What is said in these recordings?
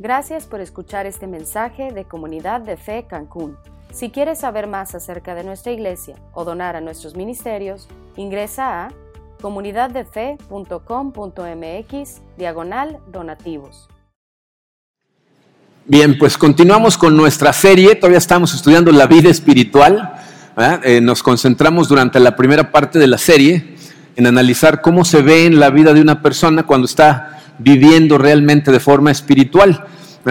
Gracias por escuchar este mensaje de Comunidad de Fe Cancún. Si quieres saber más acerca de nuestra iglesia o donar a nuestros ministerios, ingresa a comunidaddefe.com.mx diagonal donativos. Bien, pues continuamos con nuestra serie, todavía estamos estudiando la vida espiritual, eh, nos concentramos durante la primera parte de la serie en analizar cómo se ve en la vida de una persona cuando está viviendo realmente de forma espiritual.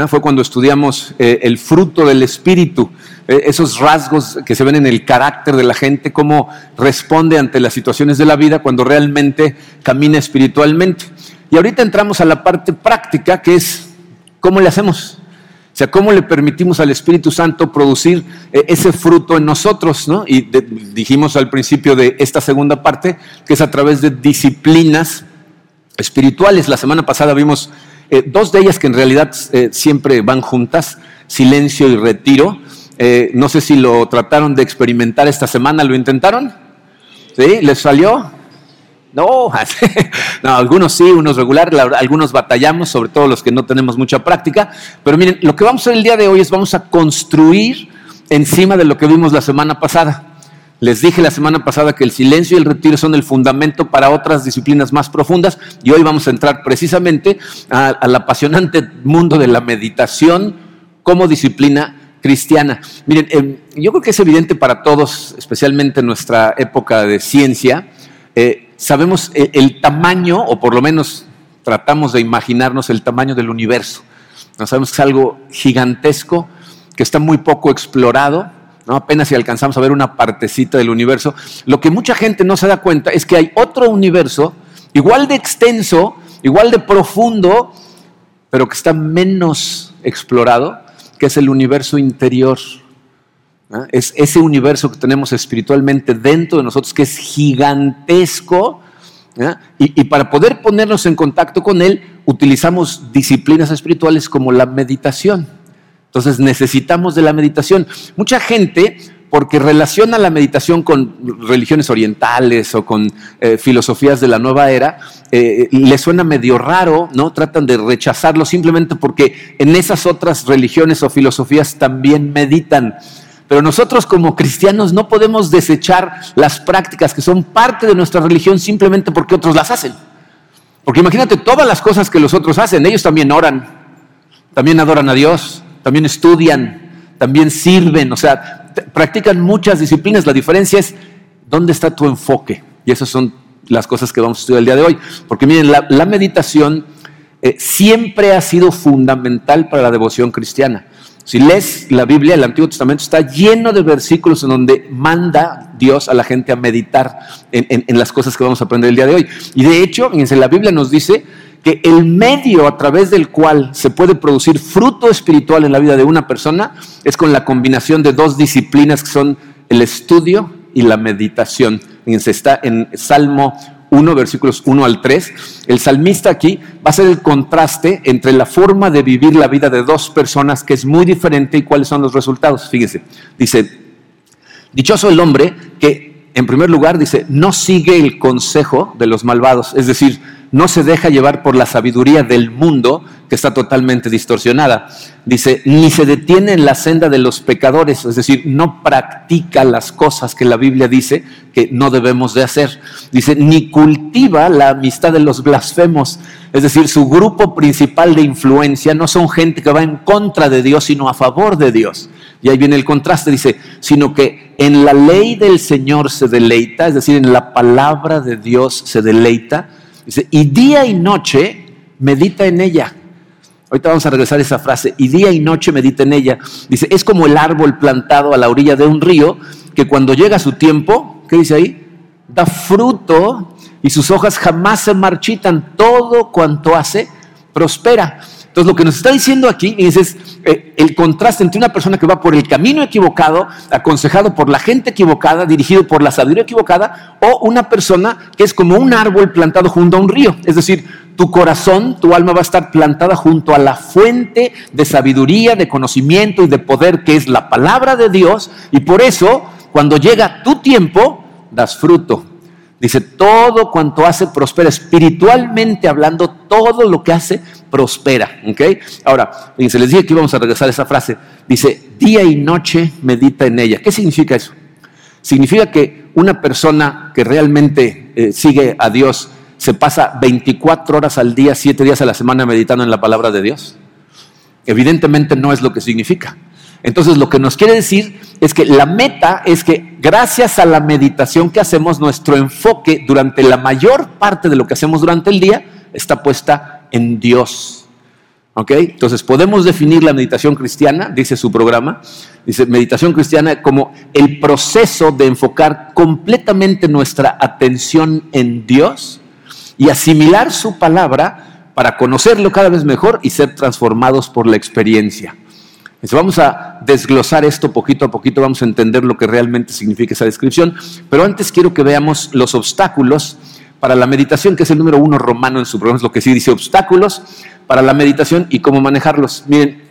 Fue cuando estudiamos eh, el fruto del espíritu, eh, esos rasgos que se ven en el carácter de la gente, cómo responde ante las situaciones de la vida cuando realmente camina espiritualmente. Y ahorita entramos a la parte práctica, que es cómo le hacemos. O sea, cómo le permitimos al Espíritu Santo producir eh, ese fruto en nosotros, ¿no? Y dijimos al principio de esta segunda parte que es a través de disciplinas espirituales. La semana pasada vimos eh, dos de ellas que en realidad eh, siempre van juntas, silencio y retiro. no sé si lo trataron de experimentar esta semana, ¿lo intentaron? ¿Sí? ¿Les salió? No, no, algunos sí, unos regular, algunos batallamos, sobre todo los que no tenemos mucha práctica. Pero miren, lo que vamos a hacer el día de hoy es vamos a construir encima de lo que vimos la semana pasada. Les dije la semana pasada que el silencio y el retiro son el fundamento para otras disciplinas más profundas y hoy vamos a entrar precisamente al apasionante mundo de la meditación como disciplina cristiana. Miren, em, yo creo que es evidente para todos, especialmente en nuestra época de ciencia, eh, sabemos el, tamaño, o por lo menos tratamos de imaginarnos el tamaño del universo. No sabemos que es algo gigantesco, que está muy poco explorado, ¿no? apenas si alcanzamos a ver una partecita del universo. Lo que mucha gente no se da cuenta es que hay otro universo igual de extenso, igual de profundo, pero que está menos explorado, que es el universo interior. Es ese universo que tenemos espiritualmente dentro de nosotros que es gigantesco. Y, para poder ponernos en contacto con Él, utilizamos disciplinas espirituales como la meditación. Entonces necesitamos de la meditación. Mucha gente, porque relaciona la meditación con religiones orientales o con eh, filosofías de la nueva era, eh, le suena medio raro, ¿no? Tratan de rechazarlo simplemente porque en esas otras religiones o filosofías también meditan. Pero nosotros como cristianos no podemos desechar las prácticas que son parte de nuestra religión simplemente porque otros las hacen. Porque imagínate todas las cosas que los otros hacen, ellos también oran, también adoran a Dios, también estudian, también sirven, o sea, practican muchas disciplinas. La diferencia es dónde está tu enfoque. Y esas son las cosas que vamos a estudiar el día de hoy. Porque miren, la, meditación eh, siempre ha sido fundamental para la devoción cristiana. Si lees la Biblia, el Antiguo Testamento está lleno de versículos en donde manda Dios a la gente a meditar en, las cosas que vamos a aprender el día de hoy. Y de hecho, la Biblia nos dice que el medio a través del cual se puede producir fruto espiritual en la vida de una persona es con la combinación de dos disciplinas que son el estudio y la meditación. Fíjense, está en Salmo 1, versículos 1 al 3, el salmista aquí va a ser el contraste entre la forma de vivir la vida de dos personas que es muy diferente y cuáles son los resultados. Fíjese, dice, dichoso el hombre que, en primer lugar, dice, no sigue el consejo de los malvados, es decir, no se deja llevar por la sabiduría del mundo que está totalmente distorsionada. Dice, ni se detiene en la senda de los pecadores, es decir, no practica las cosas que la Biblia dice que no debemos de hacer. Dice, ni cultiva la amistad de los blasfemos, es decir, su grupo principal de influencia no son gente que va en contra de Dios, sino a favor de Dios. Y ahí viene el contraste, dice, sino que en la ley del Señor se deleita, es decir, en la palabra de Dios se deleita Dice, y día y noche medita en ella. Ahorita vamos a regresar a esa frase, y día y noche medita en ella. Dice, es como el árbol plantado a la orilla de un río, que cuando llega su tiempo, ¿qué dice ahí? Da fruto y sus hojas jamás se marchitan, todo cuanto hace prospera. Entonces, lo que nos está diciendo aquí es, eh, el contraste entre una persona que va por el camino equivocado, aconsejado por la gente equivocada, dirigido por la sabiduría equivocada, o una persona que es como un árbol plantado junto a un río. Es decir, tu corazón, tu alma va a estar plantada junto a la fuente de sabiduría, de conocimiento y de poder que es la palabra de Dios. Y por eso, cuando llega tu tiempo, das fruto. Dice, todo cuanto hace prospera. Espiritualmente hablando, todo lo que hace prospera. ¿ok? Ahora, se les dije que íbamos a regresar a esa frase. Dice, día y noche medita en ella. ¿Qué significa eso? Significa que una persona que realmente eh, sigue a Dios se pasa 24 horas al día, 7 días a la semana meditando en la palabra de Dios. Evidentemente no es lo que significa. Entonces lo que nos quiere decir es que la meta es que gracias a la meditación que hacemos, nuestro enfoque durante la mayor parte de lo que hacemos durante el día está puesta en Dios. ¿Ok? Entonces podemos definir la meditación cristiana, dice su programa, dice meditación cristiana como el proceso de enfocar completamente nuestra atención en Dios y asimilar su palabra para conocerlo cada vez mejor y ser transformados por la experiencia. Vamos a desglosar esto poquito a poquito, vamos a entender lo que realmente significa esa descripción, pero antes quiero que veamos los obstáculos para la meditación, que es el número uno romano en su programa, es lo que sí dice obstáculos para la meditación y cómo manejarlos. Miren,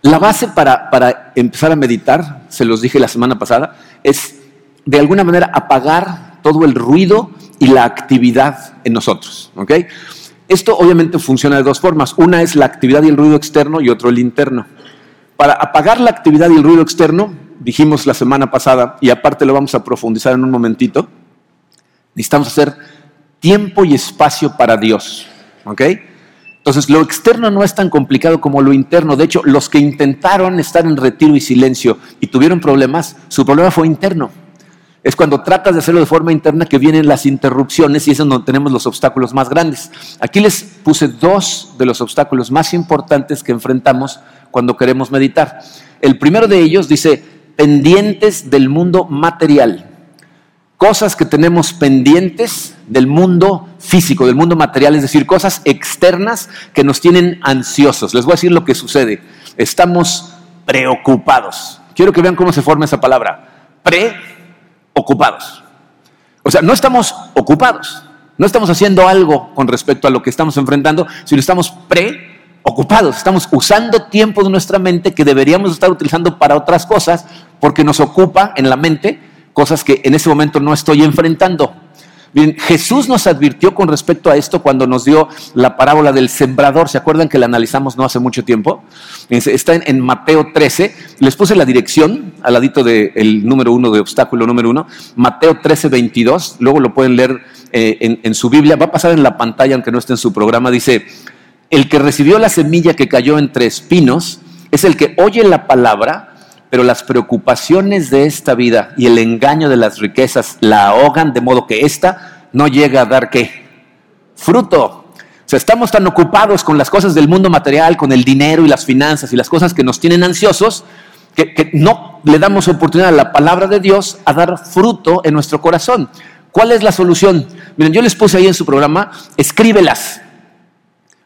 la base para, para empezar a meditar, se los dije la semana pasada, es de alguna manera apagar todo el ruido y la actividad en nosotros. ¿ok? Esto obviamente funciona de dos formas. Una es la actividad y el ruido externo y otro el interno. Para apagar la actividad y el ruido externo, dijimos la semana pasada, y aparte lo vamos a profundizar en un momentito, necesitamos hacer tiempo y espacio para Dios. ¿Ok? Entonces, lo externo no es tan complicado como lo interno. De hecho, los que intentaron estar en retiro y silencio y tuvieron problemas, su problema fue interno. Es cuando tratas de hacerlo de forma interna que vienen las interrupciones y es donde tenemos los obstáculos más grandes. Aquí les puse dos de los obstáculos más importantes que enfrentamos cuando queremos meditar. El primero de ellos dice, pendientes del mundo material. Cosas que tenemos pendientes del mundo físico, del mundo material, es decir, cosas externas que nos tienen ansiosos. Les voy a decir lo que sucede. Estamos preocupados. Quiero que vean cómo se forma esa palabra. Pre ocupados. O sea, no estamos ocupados, no estamos haciendo algo con respecto a lo que estamos enfrentando, sino estamos preocupados, estamos usando tiempo de nuestra mente que deberíamos estar utilizando para otras cosas, porque nos ocupa en la mente cosas que en ese momento no estoy enfrentando. Bien, Jesús nos advirtió con respecto a esto cuando nos dio la parábola del sembrador. ¿Se acuerdan que la analizamos no hace mucho tiempo? Está en, Mateo 13. Les puse la dirección al ladito del número uno, de obstáculo número uno. Mateo 13, 22. Luego lo pueden leer eh, en, en su Biblia. Va a pasar en la pantalla, aunque no esté en su programa. Dice, el que recibió la semilla que cayó entre espinos es el que oye la palabra pero las preocupaciones de esta vida y el engaño de las riquezas la ahogan de modo que ésta no llega a dar qué? Fruto. O sea, estamos tan ocupados con las cosas del mundo material, con el dinero y las finanzas y las cosas que nos tienen ansiosos, que, que no le damos oportunidad a la palabra de Dios a dar fruto en nuestro corazón. ¿Cuál es la solución? Miren, yo les puse ahí en su programa, escríbelas.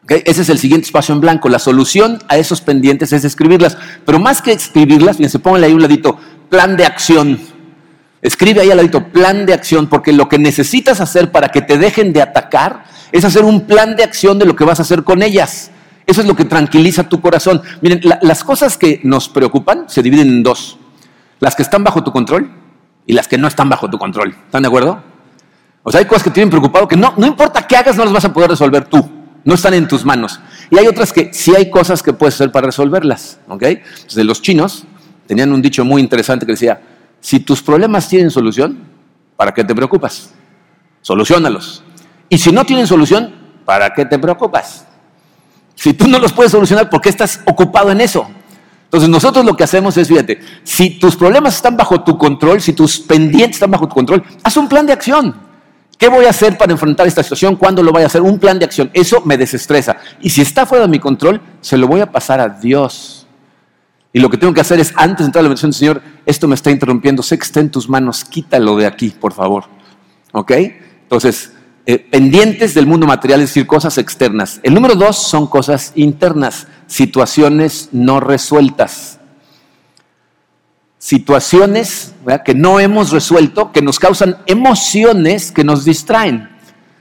Ese es el siguiente espacio en blanco. La solución a esos pendientes es escribirlas. Pero más que escribirlas, fíjense, pónganle ahí un ladito, plan de acción. Escribe ahí al ladito, plan de acción, porque lo que necesitas hacer para que te dejen de atacar es hacer un plan de acción de lo que vas a hacer con ellas. Eso es lo que tranquiliza tu corazón. Miren, las cosas que nos preocupan se dividen en dos. Las que están bajo tu control y las que no están bajo tu control. ¿Están de acuerdo? O sea, hay cosas que tienen preocupado que no, no importa qué hagas, no las vas a poder resolver tú no están en tus manos. Y hay otras que sí hay cosas que puedes hacer para resolverlas. ¿ok? Entonces, los chinos tenían un dicho muy interesante que decía, si tus problemas tienen solución, ¿para qué te preocupas? Solucionalos. Y si no tienen solución, ¿para qué te preocupas? Si tú no los puedes solucionar, ¿por qué estás ocupado en eso? Entonces nosotros lo que hacemos es, fíjate, si tus problemas están bajo tu control, si tus pendientes están bajo tu control, haz un plan de acción. ¿Qué voy a hacer para enfrentar esta situación? ¿Cuándo lo voy a hacer? Un plan de acción. Eso me desestresa. Y si está fuera de mi control, se lo voy a pasar a Dios. Y lo que tengo que hacer es, antes de entrar a la bendición, Señor, esto me está interrumpiendo, sé que en tus manos, quítalo de aquí, por favor. ¿Ok? Entonces, eh, pendientes del mundo material, es decir, cosas externas. El número dos son cosas internas, situaciones no resueltas situaciones que no hemos resuelto, que nos causan emociones que nos distraen.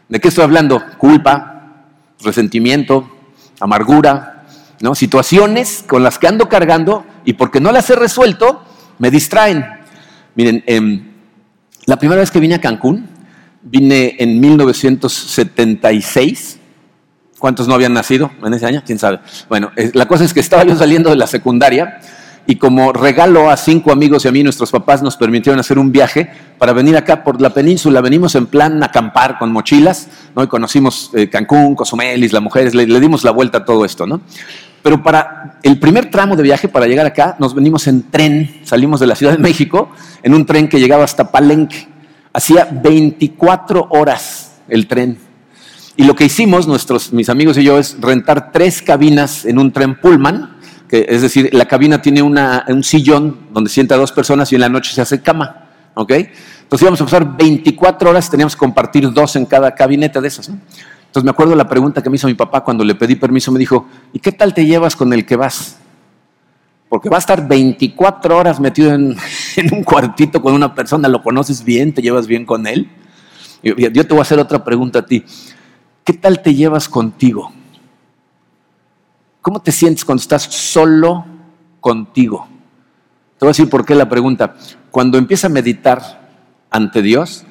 ¿De qué estoy hablando? Culpa, resentimiento, amargura, ¿no? situaciones con las que ando cargando y porque no las he resuelto, me distraen. Miren, em, la primera vez que vine a Cancún, Vine en 1976. ¿Cuántos no habían nacido en ese año? ¿Quién sabe? Bueno, la cosa es que estaba yo saliendo de la secundaria y como regalo a cinco amigos y a mí, nuestros papás nos permitieron hacer un viaje para venir acá por la península. Venimos en plan acampar con mochilas, ¿no? Y conocimos eh, Cancún, Cozumel, Isla Mujeres, le, le, dimos la vuelta a todo esto, ¿no? Pero para el primer tramo de viaje, para llegar acá, nos venimos en tren, salimos de la Ciudad de México, en un tren que llegaba hasta Palenque. Hacía 24 horas el tren. Y lo que hicimos, nuestros, mis amigos y yo, es rentar tres cabinas en un tren Pullman, es decir, la cabina tiene un sillón donde sienta dos personas y en la noche se hace cama. ¿ok? Entonces íbamos a pasar 24 horas, teníamos que compartir dos en cada cabineta de esas. ¿no? Entonces me acuerdo la pregunta que me hizo mi papá cuando le pedí permiso, me dijo, ¿y qué tal te llevas con el que vas? Porque va a estar 24 horas metido en, en un cuartito con una persona, lo conoces bien, te llevas bien con él. Yo, yo te voy a hacer otra pregunta a ti. ¿Qué tal te llevas contigo? ¿Cómo te sientes cuando estás solo contigo? Te voy a decir por qué la pregunta. Cuando empieza a meditar ante Dios,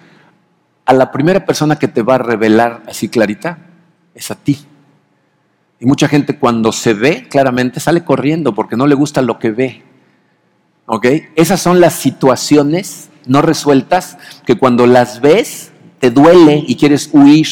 a la primera persona que te va a revelar así clarita es a ti. Y mucha gente cuando se ve claramente sale corriendo porque no le gusta lo que ve. ¿Ok? Esas son las situaciones no resueltas que cuando las ves te duele y quieres huir.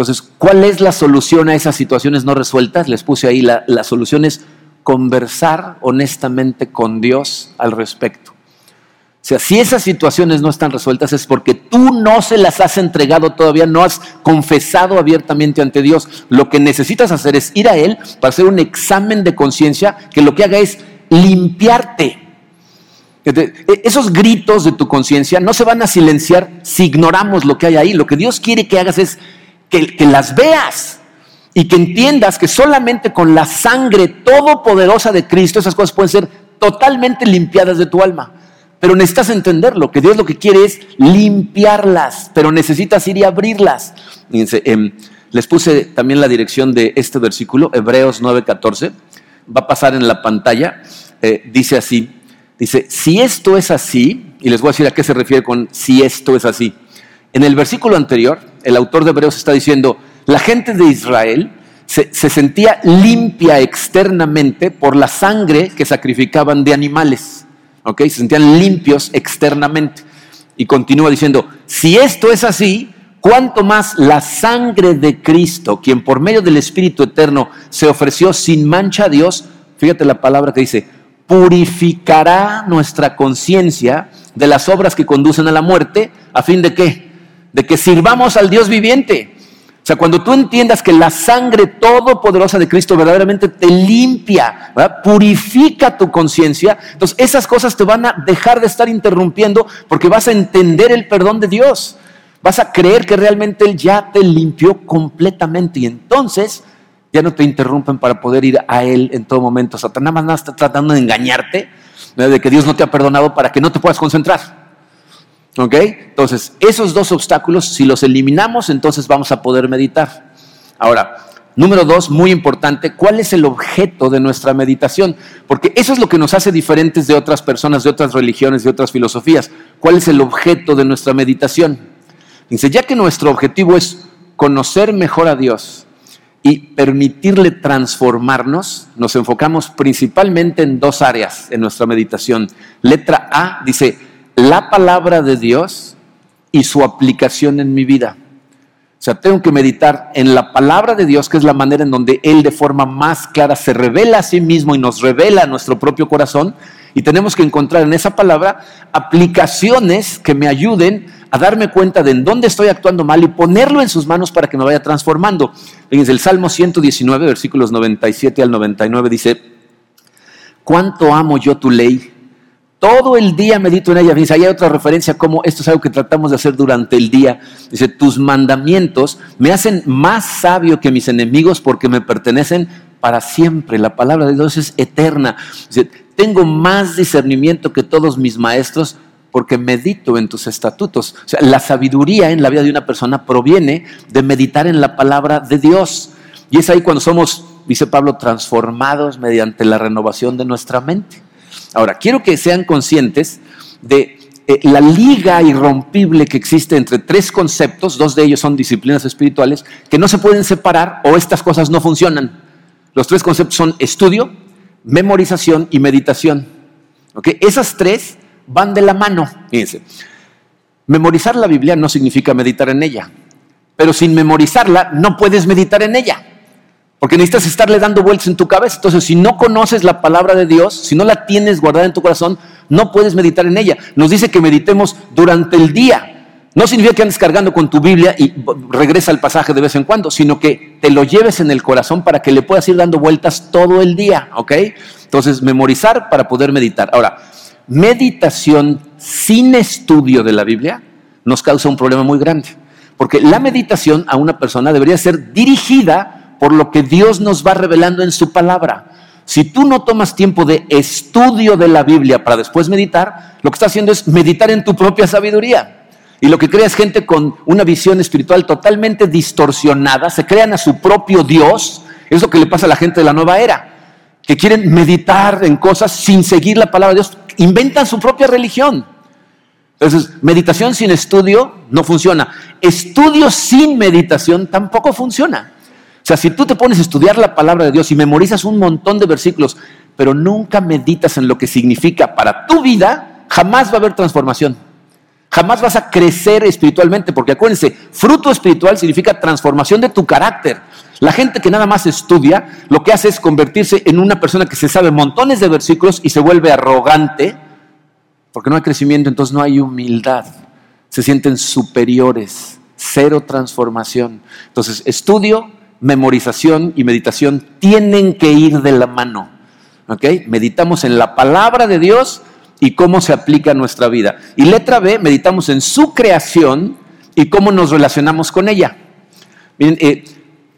Entonces, ¿cuál es la solución a esas situaciones no resueltas? Les puse ahí, la, la solución es conversar honestamente con Dios al respecto. O sea, si esas situaciones no están resueltas es porque tú no se las has entregado todavía, no has confesado abiertamente ante Dios. Lo que necesitas hacer es ir a Él para hacer un examen de conciencia que lo que haga es limpiarte. Esos gritos de tu conciencia no se van a silenciar si ignoramos lo que hay ahí. Lo que Dios quiere que hagas es que, las veas y que entiendas que solamente con la sangre todopoderosa de Cristo esas cosas pueden ser totalmente limpiadas de tu alma. Pero necesitas entenderlo, que Dios lo que quiere es limpiarlas, pero necesitas ir y abrirlas. Fíjense, eh, les puse también la dirección de este versículo, Hebreos 9:14, va a pasar en la pantalla, eh, dice así, dice, si esto es así, y les voy a decir a qué se refiere con si esto es así. En el versículo anterior, el autor de Hebreos está diciendo, la gente de Israel se, se sentía limpia externamente por la sangre que sacrificaban de animales. ¿ok? Se sentían limpios externamente. Y continúa diciendo, si esto es así, cuánto más la sangre de Cristo, quien por medio del Espíritu Eterno se ofreció sin mancha a Dios, fíjate la palabra que dice, purificará nuestra conciencia de las obras que conducen a la muerte, a fin de qué? De que sirvamos al Dios viviente. O sea, cuando tú entiendas que la sangre todopoderosa de Cristo verdaderamente te limpia, purifica tu conciencia, entonces esas cosas te van a dejar de estar interrumpiendo porque vas a entender el perdón de Dios. Vas a creer que realmente Él ya te limpió completamente y entonces ya no te interrumpen para poder ir a Él en todo momento. Satanás nada más está tratando de engañarte, de que Dios no te ha perdonado para que no te puedas concentrar. ¿Ok? Entonces, esos dos obstáculos, si los eliminamos, entonces vamos a poder meditar. Ahora, número dos, muy importante, ¿cuál es el objeto de nuestra meditación? Porque eso es lo que nos hace diferentes de otras personas, de otras religiones, de otras filosofías. ¿Cuál es el objeto de nuestra meditación? Dice, ya que nuestro objetivo es conocer mejor a Dios y permitirle transformarnos, nos enfocamos principalmente en dos áreas en nuestra meditación. Letra A dice, la palabra de Dios y su aplicación en mi vida. O sea, tengo que meditar en la palabra de Dios, que es la manera en donde Él de forma más clara se revela a sí mismo y nos revela a nuestro propio corazón. Y tenemos que encontrar en esa palabra aplicaciones que me ayuden a darme cuenta de en dónde estoy actuando mal y ponerlo en sus manos para que me vaya transformando. Fíjense, el Salmo 119, versículos 97 al 99 dice, ¿cuánto amo yo tu ley? Todo el día medito en ella. Dice, hay otra referencia como esto es algo que tratamos de hacer durante el día. Dice, tus mandamientos me hacen más sabio que mis enemigos porque me pertenecen para siempre. La palabra de Dios es eterna. Dice, tengo más discernimiento que todos mis maestros porque medito en tus estatutos. O sea, la sabiduría en la vida de una persona proviene de meditar en la palabra de Dios. Y es ahí cuando somos, dice Pablo, transformados mediante la renovación de nuestra mente. Ahora, quiero que sean conscientes de eh, la liga irrompible que existe entre tres conceptos, dos de ellos son disciplinas espirituales, que no se pueden separar o estas cosas no funcionan. Los tres conceptos son estudio, memorización y meditación. Esas tres van de la mano. Fíjense, memorizar la Biblia no significa meditar en ella, pero sin memorizarla no puedes meditar en ella. Porque necesitas estarle dando vueltas en tu cabeza. Entonces, si no conoces la palabra de Dios, si no la tienes guardada en tu corazón, no puedes meditar en ella. Nos dice que meditemos durante el día. No significa que andes cargando con tu Biblia y regresa al pasaje de vez en cuando, sino que te lo lleves en el corazón para que le puedas ir dando vueltas todo el día, ¿ok? Entonces, memorizar para poder meditar. Ahora, meditación sin estudio de la Biblia nos causa un problema muy grande, porque la meditación a una persona debería ser dirigida por lo que Dios nos va revelando en su palabra. Si tú no tomas tiempo de estudio de la Biblia para después meditar, lo que estás haciendo es meditar en tu propia sabiduría. Y lo que crea es gente con una visión espiritual totalmente distorsionada, se crean a su propio Dios. Es lo que le pasa a la gente de la nueva era, que quieren meditar en cosas sin seguir la palabra de Dios, inventan su propia religión. Entonces, meditación sin estudio no funciona. Estudio sin meditación tampoco funciona. O sea, si tú te pones a estudiar la palabra de Dios y memorizas un montón de versículos, pero nunca meditas en lo que significa para tu vida, jamás va a haber transformación. Jamás vas a crecer espiritualmente, porque acuérdense, fruto espiritual significa transformación de tu carácter. La gente que nada más estudia, lo que hace es convertirse en una persona que se sabe montones de versículos y se vuelve arrogante, porque no hay crecimiento, entonces no hay humildad. Se sienten superiores, cero transformación. Entonces, estudio, memorización y meditación tienen que ir de la mano. ¿Ok? Meditamos en la palabra de Dios y cómo se aplica a nuestra vida. Y letra B, meditamos en su creación y cómo nos relacionamos con ella. Miren, eh,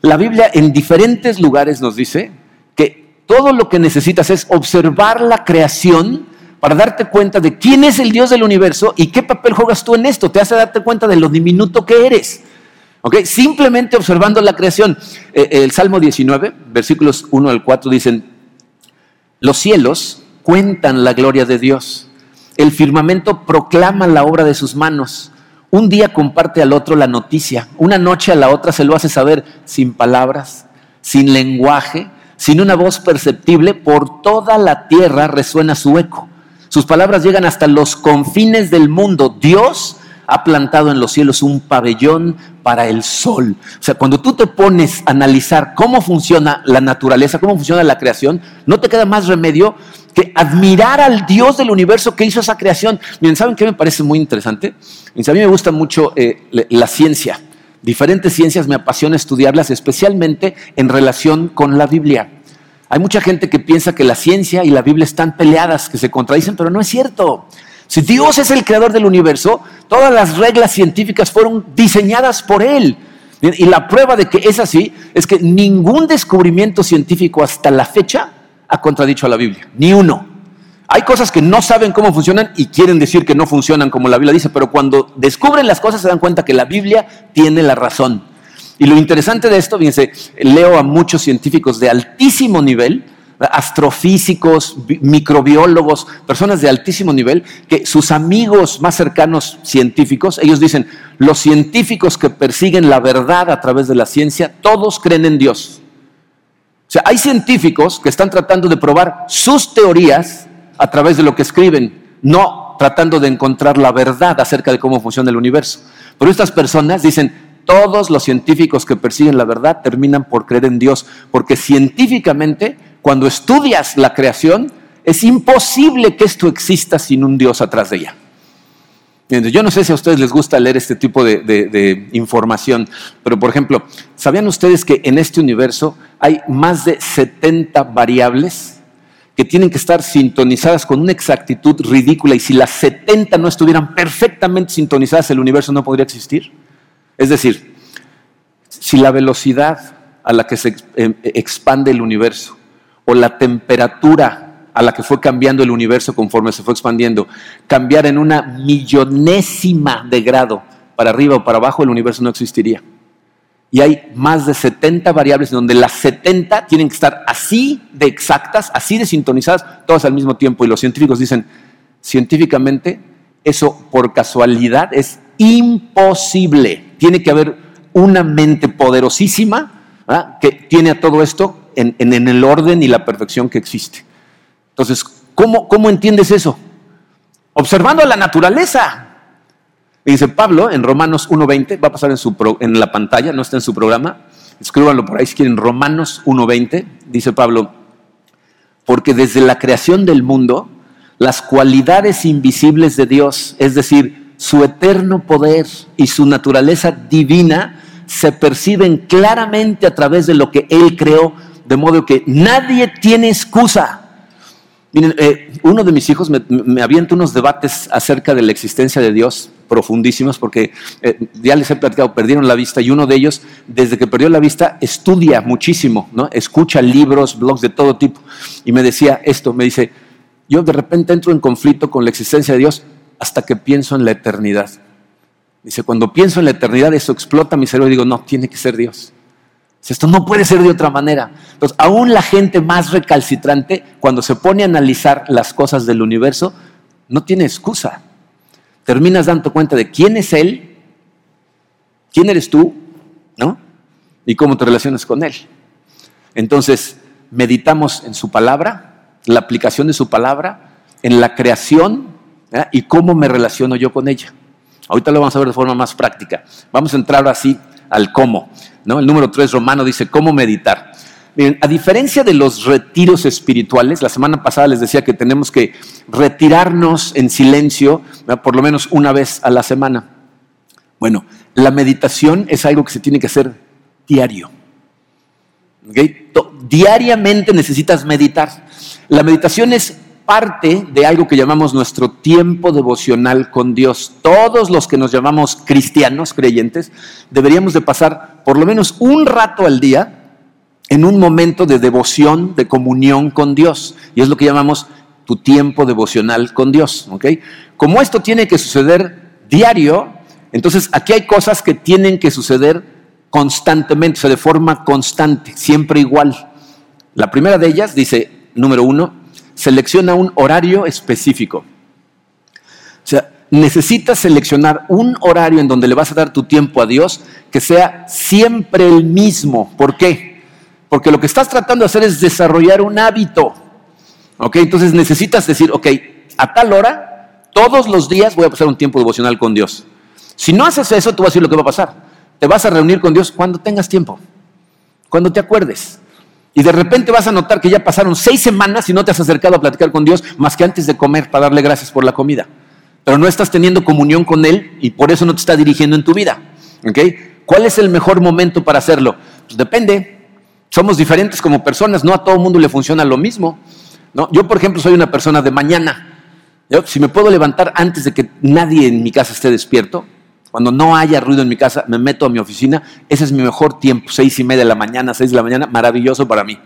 la Biblia en diferentes lugares nos dice que todo lo que necesitas es observar la creación para darte cuenta de quién es el Dios del universo y qué papel juegas tú en esto. Te hace darte cuenta de lo diminuto que eres. Simplemente observando la creación. Eh, el Salmo 19, versículos 1 al 4 dicen, los cielos cuentan la gloria de Dios, el firmamento proclama la obra de sus manos. Un día comparte al otro la noticia, una noche a la otra se lo hace saber sin palabras, sin lenguaje, sin una voz perceptible, por toda la tierra resuena su eco. Sus palabras llegan hasta los confines del mundo. Dios ha plantado en los cielos un pabellón para el sol. O sea, cuando tú te pones a analizar cómo funciona la naturaleza, cómo funciona la creación, no te queda más remedio que admirar al Dios del universo que hizo esa creación. Miren, ¿saben qué me parece muy interesante? a mí me gusta mucho eh, la ciencia. Diferentes ciencias me apasiona estudiarlas, especialmente en relación con la Biblia. Hay mucha gente que piensa que la ciencia y la Biblia están peleadas, que se contradicen, pero no es cierto. Si Dios es el creador del universo, todas las reglas científicas fueron diseñadas por Él. Y la prueba de que es así es que ningún descubrimiento científico hasta la fecha ha contradicho a la Biblia, ni uno. Hay cosas que no saben cómo funcionan y quieren decir que no funcionan como la Biblia dice, pero cuando descubren las cosas se dan cuenta que la Biblia tiene la razón. Y lo interesante de esto, fíjense, leo a muchos científicos de altísimo nivel astrofísicos, microbiólogos, personas de altísimo nivel, que sus amigos más cercanos científicos, ellos dicen, los científicos que persiguen la verdad a través de la ciencia, todos creen en Dios. O sea, hay científicos que están tratando de probar sus teorías a través de lo que escriben, no tratando de encontrar la verdad acerca de cómo funciona el universo. Pero estas personas dicen, todos los científicos que persiguen la verdad terminan por creer en Dios, porque científicamente cuando estudias la creación, es imposible que esto exista sin un Dios atrás de ella. Yo no sé si a ustedes les gusta leer este tipo de, información, pero por ejemplo, ¿sabían ustedes que en este universo hay más de 70 variables que tienen que estar sintonizadas con una exactitud ridícula y si las 70 no estuvieran perfectamente sintonizadas, el universo no podría existir? Es decir, si la velocidad a la que se eh, expande el universo o la temperatura a la que fue cambiando el universo conforme se fue expandiendo, cambiar en una millonésima de grado para arriba o para abajo, el universo no existiría. Y hay más de 70 variables en donde las 70 tienen que estar así de exactas, así de sintonizadas, todas al mismo tiempo. Y los científicos dicen, científicamente eso por casualidad es imposible. Tiene que haber una mente poderosísima que tiene a todo esto en, el orden y la perfección que existe. Entonces, ¿cómo, cómo entiendes eso? Observando la naturaleza. dice Pablo en Romanos 1.20, va a pasar en, su en la pantalla, no está en su programa, escríbanlo por ahí si quieren, Romanos 1.20, dice Pablo, porque desde la creación del mundo, las cualidades invisibles de Dios, es decir, su eterno poder y su naturaleza divina, se perciben claramente a través de lo que Él creó, de modo que nadie tiene excusa. Miren, eh, uno de mis hijos me, me, avienta unos debates acerca de la existencia de Dios profundísimos, porque eh, ya les he platicado, perdieron la vista y uno de ellos, desde que perdió la vista, estudia muchísimo, ¿no? escucha libros, blogs de todo tipo. Y me decía esto, me dice, yo de repente entro en conflicto con la existencia de Dios hasta que pienso en la eternidad. Dice, cuando pienso en la eternidad, eso explota mi cerebro y digo, no, tiene que ser Dios. Esto no puede ser de otra manera. Entonces, aún la gente más recalcitrante, cuando se pone a analizar las cosas del universo, no tiene excusa. Terminas dando cuenta de quién es Él, quién eres tú, ¿no? Y cómo te relacionas con Él. Entonces, meditamos en su palabra, la aplicación de su palabra en la creación y cómo me relaciono yo con ella. Ahorita lo vamos a ver de forma más práctica. Vamos a entrar así al cómo. ¿no? El número 3 romano dice cómo meditar. Miren, a diferencia de los retiros espirituales, la semana pasada les decía que tenemos que retirarnos en silencio por lo menos una vez a la semana. Bueno, la meditación es algo que se tiene que hacer diario. Diariamente necesitas meditar. La meditación es parte de algo que llamamos nuestro tiempo devocional con Dios. Todos los que nos llamamos cristianos, creyentes, deberíamos de pasar por lo menos un rato al día en un momento de devoción, de comunión con Dios. Y es lo que llamamos tu tiempo devocional con Dios. Como esto tiene que suceder diario, entonces aquí hay cosas que tienen que suceder constantemente, o sea, de forma constante, siempre igual. La primera de ellas dice, número uno, selecciona un horario específico. O sea, necesitas seleccionar un horario en donde le vas a dar tu tiempo a Dios que sea siempre el mismo. ¿Por qué? Porque lo que estás tratando de hacer es desarrollar un hábito. ¿Ok? Entonces necesitas decir, ok, a tal hora, todos los días voy a pasar un tiempo devocional con Dios. Si no haces eso, tú vas a decir lo que va a pasar. Te vas a reunir con Dios cuando tengas tiempo, cuando te acuerdes. Y de repente vas a notar que ya pasaron seis semanas y no te has acercado a platicar con Dios más que antes de comer para darle gracias por la comida. Pero no estás teniendo comunión con Él y por eso no te está dirigiendo en tu vida. ¿Cuál es el mejor momento para hacerlo? Pues depende. Somos diferentes como personas, no a todo mundo le funciona lo mismo. ¿no? Yo, por ejemplo, soy una persona de mañana. si me puedo levantar antes de que nadie en mi casa esté despierto, cuando no haya ruido en mi casa, me meto a mi oficina. Ese es mi mejor tiempo, seis y media de la mañana, seis de la mañana, maravilloso para mí.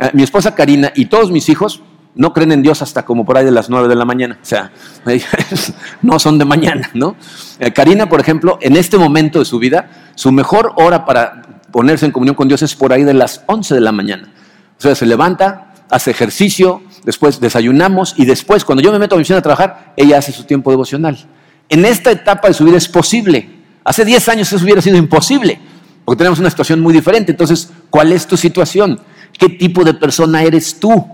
Eh, mi esposa Karina y todos mis hijos no creen en Dios hasta como por ahí de las nueve de la mañana. O sea, no son de mañana, ¿no? Eh, Karina, por ejemplo, en este momento de su vida, su mejor hora para ponerse en comunión con Dios es por ahí de las once de la mañana. O sea, se levanta, hace ejercicio, después desayunamos y después, cuando yo me meto a mi oficina a trabajar, ella hace su tiempo devocional en esta etapa de su vida es posible. Hace 10 años eso hubiera sido imposible, porque tenemos una situación muy diferente. Entonces, ¿cuál es tu situación? ¿Qué tipo de persona eres tú?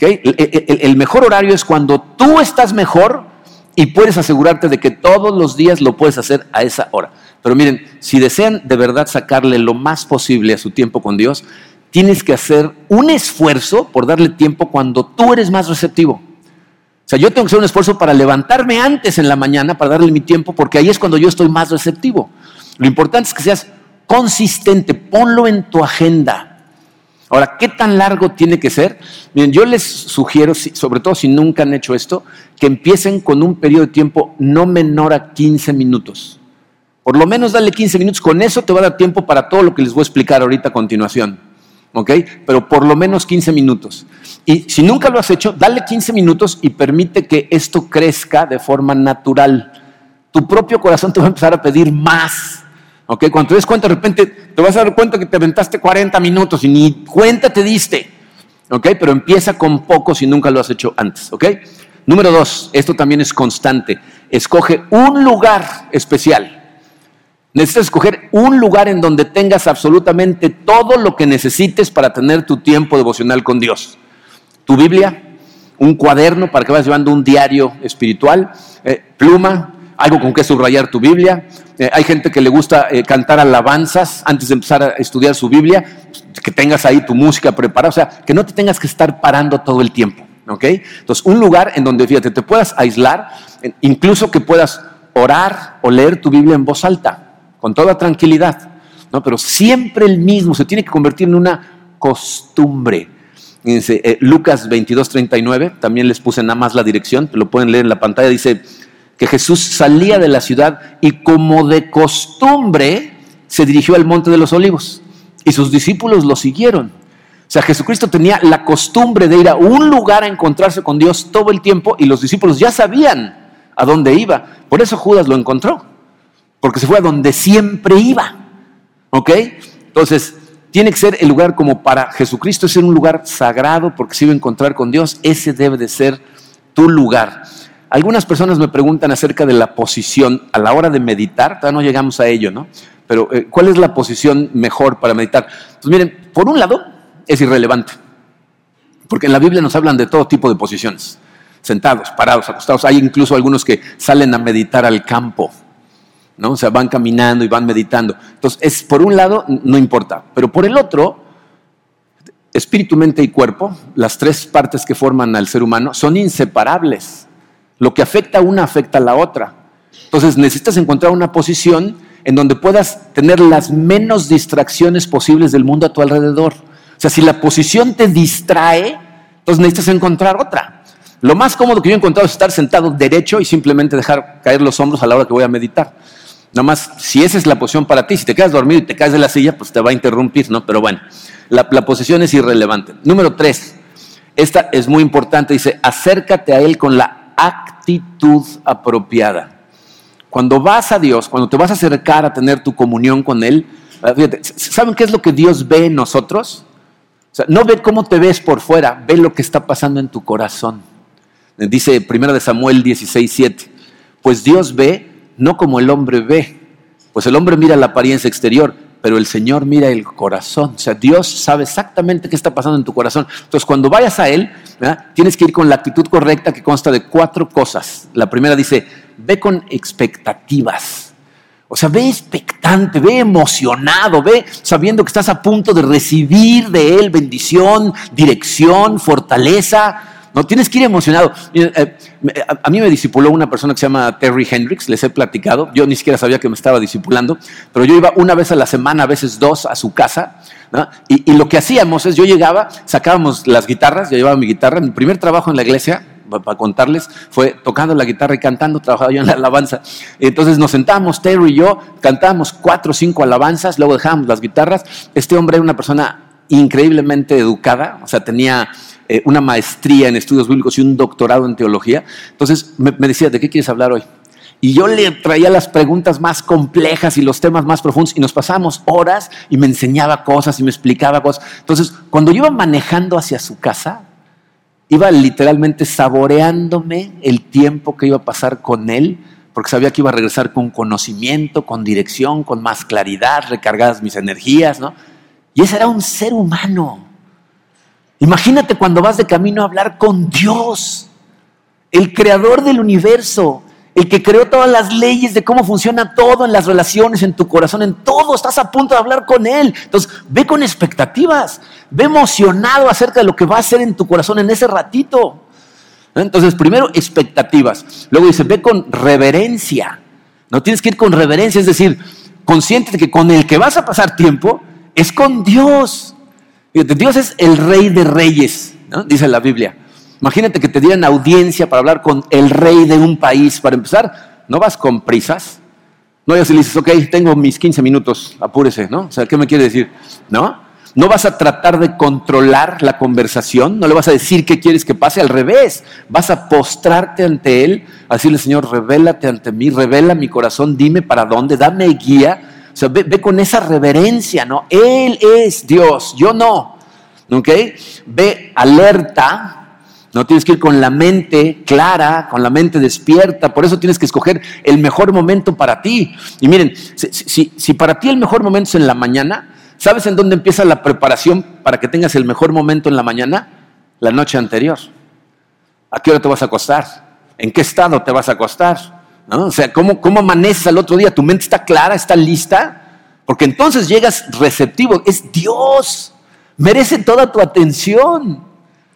El, mejor horario es cuando tú estás mejor y puedes asegurarte de que todos los días lo puedes hacer a esa hora. Pero miren, si desean de verdad sacarle lo más posible a su tiempo con Dios, tienes que hacer un esfuerzo por darle tiempo cuando tú eres más receptivo. Sea, yo tengo que hacer un esfuerzo para levantarme antes en la mañana, para darle mi tiempo, porque ahí es cuando yo estoy más receptivo. Lo importante es que seas consistente, ponlo en tu agenda. Ahora, ¿qué tan largo tiene que ser? Miren, yo les sugiero, sobre todo si nunca han hecho esto, que empiecen con un periodo de tiempo no menor a 15 minutos. Por lo menos dale 15 minutos, con eso te va a dar tiempo para todo lo que les voy a explicar ahorita a continuación. ¿Ok? Pero por lo menos 15 minutos. Y si nunca lo has hecho, dale 15 minutos y permite que esto crezca de forma natural. Tu propio corazón te va a empezar a pedir más. ¿Ok? Cuando te des cuenta, de repente te vas a dar cuenta que te aventaste 40 minutos y ni cuenta te diste. ¿Ok? Pero empieza con poco si nunca lo has hecho antes. ¿Ok? Número dos, esto también es constante. escoge un lugar especial. Necesitas escoger un lugar en donde tengas absolutamente todo lo que necesites para tener tu tiempo devocional con Dios. Tu Biblia, un cuaderno para que vayas llevando un diario espiritual, eh, pluma, algo con que subrayar tu Biblia. Eh, hay gente que le gusta eh, cantar alabanzas antes de empezar a estudiar su Biblia, que tengas ahí tu música preparada, o sea, que no te tengas que estar parando todo el tiempo. ¿ok? Entonces, un lugar en donde, fíjate, te puedas aislar, incluso que puedas orar o leer tu Biblia en voz alta, con toda tranquilidad, ¿no? Pero siempre el mismo, se tiene que convertir en una costumbre. Eh, Lucas 22, 39, también les puse nada más la dirección, lo pueden leer en la pantalla, dice que Jesús salía de la ciudad y como de costumbre se dirigió al monte de los olivos y sus discípulos lo siguieron. O sea, Jesucristo tenía la costumbre de ir a un lugar a encontrarse con Dios todo el tiempo y los discípulos ya sabían a dónde iba. Por eso Judas lo encontró, porque se fue a donde siempre iba. ¿Ok? Entonces, tiene que ser el lugar como para Jesucristo, es un lugar sagrado porque se iba a encontrar con Dios. Ese debe de ser tu lugar. Algunas personas me preguntan acerca de la posición a la hora de meditar, todavía no llegamos a ello, ¿no? Pero, eh, ¿cuál es la posición mejor para meditar? Pues miren, por un lado, es irrelevante. Porque en la Biblia nos hablan de todo tipo de posiciones. Sentados, parados, acostados. Hay incluso algunos que salen a meditar al campo. ¿No? O sea, van caminando y van meditando. Entonces, es, por un lado, no importa. Pero por el otro, espíritu, mente y cuerpo, las tres partes que forman al ser humano, son inseparables. Lo que afecta a una afecta a la otra. Entonces, necesitas encontrar una posición en donde puedas tener las menos distracciones posibles del mundo a tu alrededor. O sea, si la posición te distrae, entonces necesitas encontrar otra. Lo más cómodo que yo he encontrado es estar sentado derecho y simplemente dejar caer los hombros a la hora que voy a meditar. Nada más, si esa es la posición para ti, si te quedas dormido y te caes de la silla, pues te va a interrumpir, ¿no? Pero bueno, la, la posición es irrelevante. Número tres, esta es muy importante, dice, acércate a Él con la actitud apropiada. Cuando vas a Dios, cuando te vas a acercar a tener tu comunión con Él, fíjate, ¿saben qué es lo que Dios ve en nosotros? no ve cómo te ves por fuera, ve lo que está pasando en tu corazón. Dice 1 de Samuel 16, 7. Pues Dios ve no como el hombre ve. Pues el hombre mira la apariencia exterior, pero el Señor mira el corazón. O sea, Dios sabe exactamente qué está pasando en tu corazón. Entonces, cuando vayas a Él, tienes que ir con la actitud correcta que consta de cuatro cosas. La primera dice, ve con expectativas. O sea, ve expectante, ve emocionado, ve sabiendo que estás a punto de recibir de Él bendición, dirección, fortaleza. No tienes que ir emocionado. Eh, a mí me disipuló una persona que se llama Terry Hendricks, les he platicado. Yo ni siquiera sabía que me estaba disipulando, pero yo iba una vez a la semana, a veces dos, a su casa. Y, y, lo que hacíamos es, yo llegaba, sacábamos las guitarras, yo llevaba mi guitarra, mi primer trabajo en la iglesia, para contarles, fue tocando la guitarra y cantando, trabajaba yo en la alabanza. Entonces nos sentamos, Terry y yo, cantábamos cuatro o cinco alabanzas, luego dejábamos las guitarras. Este hombre era una persona increíblemente educada, o sea, tenía eh, una maestría en estudios bíblicos y un doctorado en teología. Entonces me, decía, ¿de qué quieres hablar hoy? Y yo le traía las preguntas más complejas y los temas más profundos y nos pasábamos horas y me enseñaba cosas y me explicaba cosas. Entonces, cuando yo iba manejando hacia su casa, iba literalmente saboreándome el tiempo que iba a pasar con él, porque sabía que iba a regresar con conocimiento, con dirección, con más claridad, recargadas mis energías, ¿no? Y ese era un ser humano. Imagínate cuando vas de camino a hablar con Dios, el creador del universo, el que creó todas las leyes de cómo funciona todo en las relaciones, en tu corazón, en todo, estás a punto de hablar con Él. Entonces, ve con expectativas, ve emocionado acerca de lo que va a hacer en tu corazón en ese ratito. Entonces, primero, expectativas. Luego dice, ve con reverencia. No tienes que ir con reverencia, es decir, consciente de que con el que vas a pasar tiempo es con Dios. Dios es el rey de reyes, dice la Biblia. Imagínate que te dieran audiencia para hablar con el rey de un país. Para empezar, no vas con prisas. No vas y le dices, ok, tengo mis 15 minutos, apúrese, ¿no? O sea, ¿qué me quiere decir? ¿No? No vas a tratar de controlar la conversación, no le vas a decir qué quieres que pase, al revés, vas a postrarte ante Él, a decirle, Señor, revélate ante mí, revela mi corazón, dime para dónde, dame guía. Sea, ve, ve con esa reverencia, ¿no? Él es Dios, yo no. ¿Ok? Ve alerta No tienes que ir con la mente clara, con la mente despierta. Por eso tienes que escoger el mejor momento para ti. Y miren, si, si, para ti el mejor momento es en la mañana, ¿sabes en dónde empieza la preparación para que tengas el mejor momento en la mañana? La noche anterior. ¿A qué hora te vas a acostar? ¿En qué estado te vas a acostar? ¿No? O sea, ¿cómo, ¿cómo amaneces al otro día? ¿Tu mente está clara, está lista? Porque entonces llegas receptivo. Es Dios. Merece toda tu atención.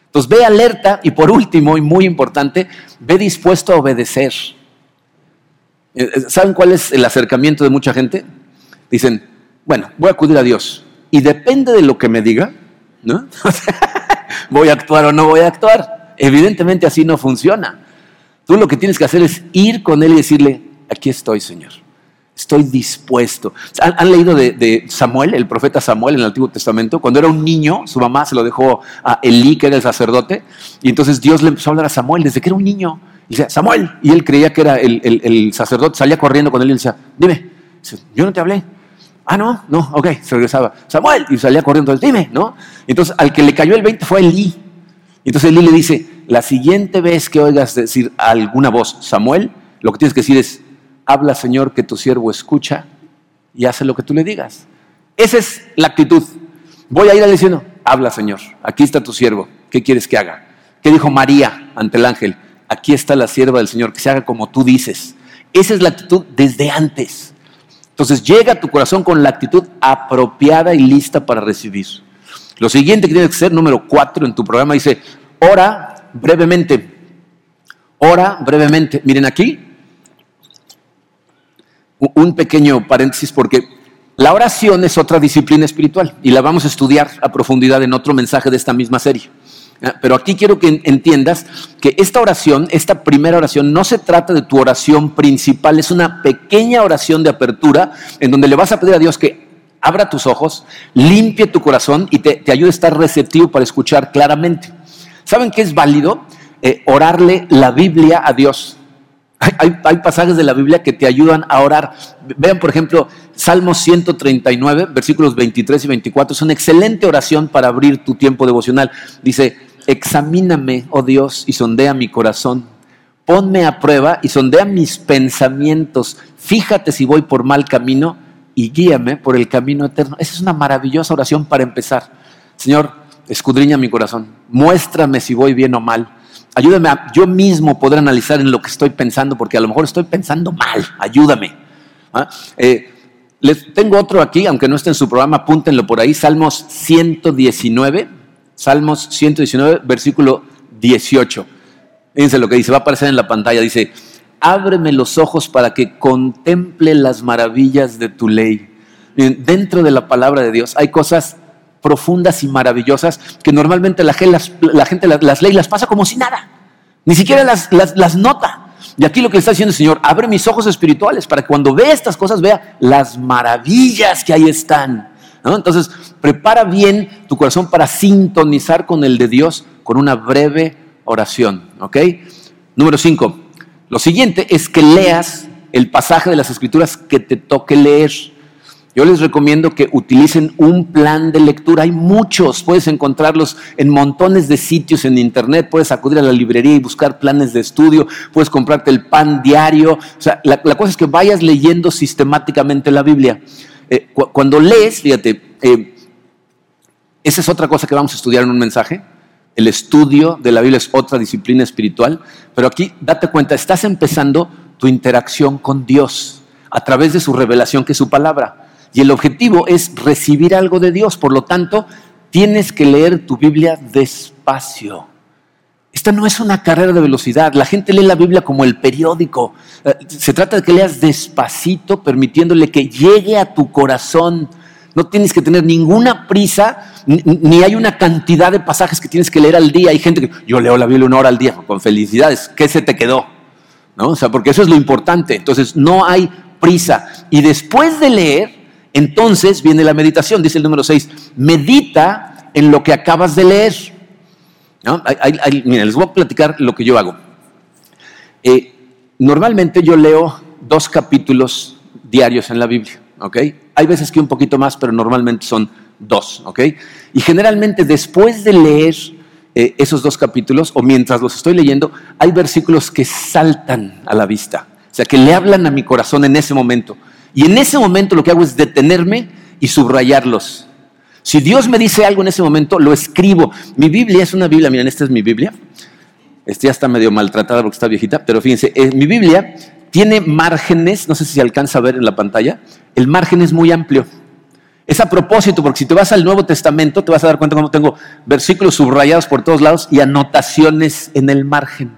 Entonces ve alerta y por último, y muy importante, ve dispuesto a obedecer. Eh, eh, ¿Saben cuál es el acercamiento de mucha gente? Dicen, bueno, voy a acudir a Dios. Y depende de lo que me diga, ¿no? voy a actuar o no voy a actuar. Evidentemente así no funciona. Tú lo que tienes que hacer es ir con Él y decirle, aquí estoy, Señor. Estoy dispuesto. ¿Han, leído de, Samuel, el profeta Samuel en el Antiguo Testamento? Cuando era un niño, su mamá se lo dejó a Elí, que era el sacerdote, y entonces Dios le empezó a hablar a Samuel desde que era un niño. Y decía, Samuel, y él creía que era el, sacerdote, salía corriendo con él y decía, dime, yo no te hablé. Ah, no, no, ok, se regresaba. Samuel, y salía corriendo, dime, ¿no? Entonces al que le cayó el 20 fue Elí. Entonces Elí le dice, la siguiente vez que oigas decir alguna voz, Samuel, lo que tienes que decir es, habla Señor que tu siervo escucha y hace lo que tú le digas. Esa es la actitud. Voy a ir diciendo, habla Señor, aquí está tu siervo, ¿qué quieres que haga? ¿Qué dijo María ante el ángel? Aquí está la sierva del Señor, que se haga como tú dices. Esa es la actitud desde antes. Entonces llega a tu corazón con la actitud apropiada y lista para recibir. Lo siguiente que tienes que ser, número cuatro en tu programa, dice, ora brevemente. Ora brevemente. Miren aquí, un pequeño paréntesis porque la oración es otra disciplina espiritual y la vamos a estudiar a profundidad en otro mensaje de esta misma serie. Ah, pero aquí quiero que entiendas que esta oración, esta primera oración, no se trata de tu oración principal, es una pequeña oración de apertura en donde le vas a pedir a Dios que abra tus ojos, limpie tu corazón y te, ayude a estar receptivo para escuchar claramente. ¿Saben qué es válido? Eh, orarle la Biblia a Dios. Hay, pasajes de la Biblia que te ayudan a orar. Vean, por ejemplo, Salmos 139, versículos 23 y 24. Es una excelente oración para abrir tu tiempo devocional. Dice, examíname, oh Dios, y sondea mi corazón. Ponme a prueba y sondea mis pensamientos. Fíjate si voy por mal camino y guíame por el camino eterno. Esa es una maravillosa oración para empezar. Señor, escudriña mi corazón. Muéstrame si voy bien o mal Ayúdame a yo mismo poder analizar en lo que estoy pensando, porque a lo mejor estoy pensando mal. Ayúdame. ¿Ah? Eh, les tengo otro aquí, aunque no esté en su programa, apúntenlo por ahí. Salmos 119, Salmos 119, versículo 18. Fíjense lo que dice, va a aparecer en la pantalla. Dice, ábreme los ojos para que contemple las maravillas de tu ley. Dentro de la palabra de Dios hay cosas profundas y maravillosas que normalmente la, gente las, lee y las pasa como si nada. Ni siquiera las, las, nota. Y aquí lo que está diciendo el Señor, abre mis ojos espirituales para que cuando vea estas cosas vea las maravillas que ahí están. Entonces, prepara bien tu corazón para sintonizar con el de Dios con una breve oración. ¿Ok? Número 5. Lo siguiente es que leas el pasaje de las escrituras que te toque leer. Yo les recomiendo que utilicen un plan de lectura. Hay muchos, puedes encontrarlos en montones de sitios en internet, puedes acudir a la librería y buscar planes de estudio, puedes comprarte el pan diario. O sea, la, cosa es que vayas leyendo sistemáticamente la Biblia. Eh, cuando lees, fíjate, eh, esa es otra cosa que vamos a estudiar en un mensaje. El estudio de la Biblia es otra disciplina espiritual, pero aquí date cuenta, estás empezando tu interacción con Dios a través de su revelación que es su palabra. Y el objetivo es recibir algo de Dios. Por lo tanto, tienes que leer tu Biblia despacio. Esta no es una carrera de velocidad. La gente lee la Biblia como el periódico. Eh, se trata de que leas despacito, permitiéndole que llegue a tu corazón. No tienes que tener ninguna prisa, ni hay una cantidad de pasajes que tienes que leer al día. Hay gente que, yo leo la Biblia una hora al día, con felicidades. ¿Qué se te quedó? ¿No? O sea, porque eso es lo importante. Entonces, no hay prisa. Y después de leer, entonces viene la meditación, dice el número 6, medita en lo que acabas de leer. miren, les voy a platicar lo que yo hago. Eh, normalmente yo leo dos capítulos diarios en la Biblia, ¿ok? Hay veces que un poquito más, pero normalmente son dos, ¿ok? Y generalmente después de leer eh, esos dos capítulos, o mientras los estoy leyendo, hay versículos que saltan a la vista, o sea, que le hablan a mi corazón en ese momento. Y en ese momento lo que hago es detenerme y subrayarlos. Si Dios me dice algo en ese momento, lo escribo. Mi Biblia es una Biblia, miren, esta es mi Biblia. Esta ya está medio maltratada porque está viejita, pero fíjense, eh, mi Biblia tiene márgenes, no sé si se alcanza a ver en la pantalla, el margen es muy amplio. Es a propósito, porque si te vas al Nuevo Testamento, te vas a dar cuenta cómo tengo versículos subrayados por todos lados y anotaciones en el margen.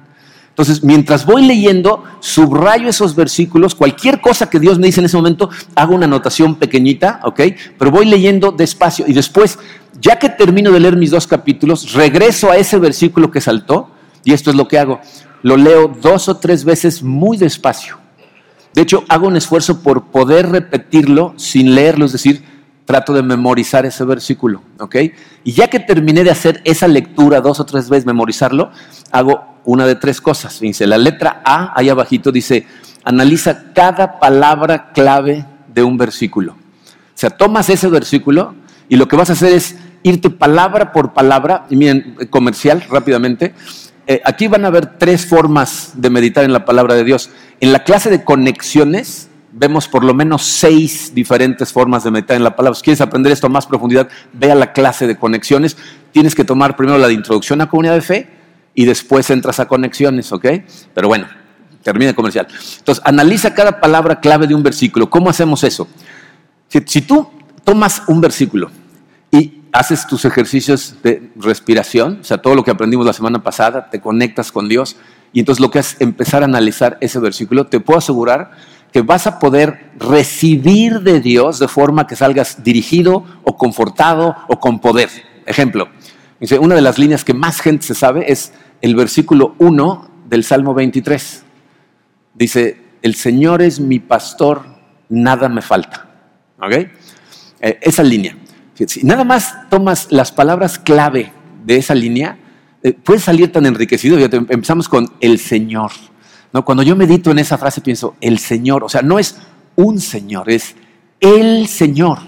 Entonces, mientras voy leyendo, subrayo esos versículos, cualquier cosa que Dios me dice en ese momento, hago una anotación pequeñita, ¿ok? Pero voy leyendo despacio y después, ya que termino de leer mis dos capítulos, regreso a ese versículo que saltó y esto es lo que hago. Lo leo dos o tres veces muy despacio. De hecho, hago un esfuerzo por poder repetirlo sin leerlo, es decir, trato de memorizar ese versículo, ¿ok? Y ya que terminé de hacer esa lectura dos o tres veces, memorizarlo, hago una de tres cosas. Dice, la letra A, ahí abajito, dice, analiza cada palabra clave de un versículo. O sea, tomas ese versículo y lo que vas a hacer es irte palabra por palabra, y miren, comercial, rápidamente. Eh, aquí van a ver tres formas de meditar en la palabra de Dios. En la clase de conexiones vemos por lo menos seis diferentes formas de meditar en la palabra. Si quieres aprender esto a más profundidad, ve a la clase de conexiones. Tienes que tomar primero la de introducción a comunidad de fe, y después entras a conexiones, ¿ok? Pero bueno, termina el comercial. Entonces, analiza cada palabra clave de un versículo. ¿Cómo hacemos eso? Si, tú tomas un versículo haces tus ejercicios de respiración, o sea, todo lo que aprendimos la semana pasada, te conectas con Dios y entonces lo que es empezar a analizar ese versículo, te puedo asegurar que vas a poder recibir de Dios de forma que salgas dirigido o confortado o con poder. Ejemplo, una de las líneas que más gente se sabe es el versículo 1 del Salmo 23. Dice, el Señor es mi pastor, nada me falta. ¿Ok? Eh, esa línea. Si nada más tomas las palabras clave de esa línea, eh, puedes salir tan enriquecido. empezamos con el Señor. ¿no? Cuando yo medito en esa frase pienso, el Señor, o sea, no es un Señor, es el Señor,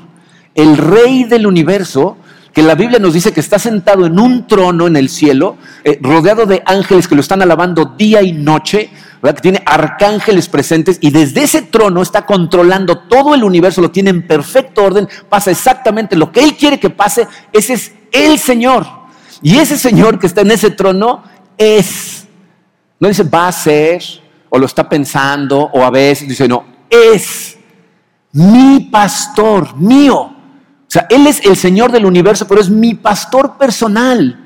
el Rey del universo que la Biblia nos dice que está sentado en un trono en el cielo, eh, rodeado de ángeles que lo están alabando día y noche, que tiene arcángeles presentes y desde ese trono está controlando todo el universo, lo tiene en perfecto orden, pasa exactamente lo que Él quiere que pase, ese es el Señor. Y ese Señor que está en ese trono es, no dice va a ser, o lo está pensando, o a veces dice, no, es mi pastor, mío. Sea, Él es el Señor del universo, pero es mi pastor personal.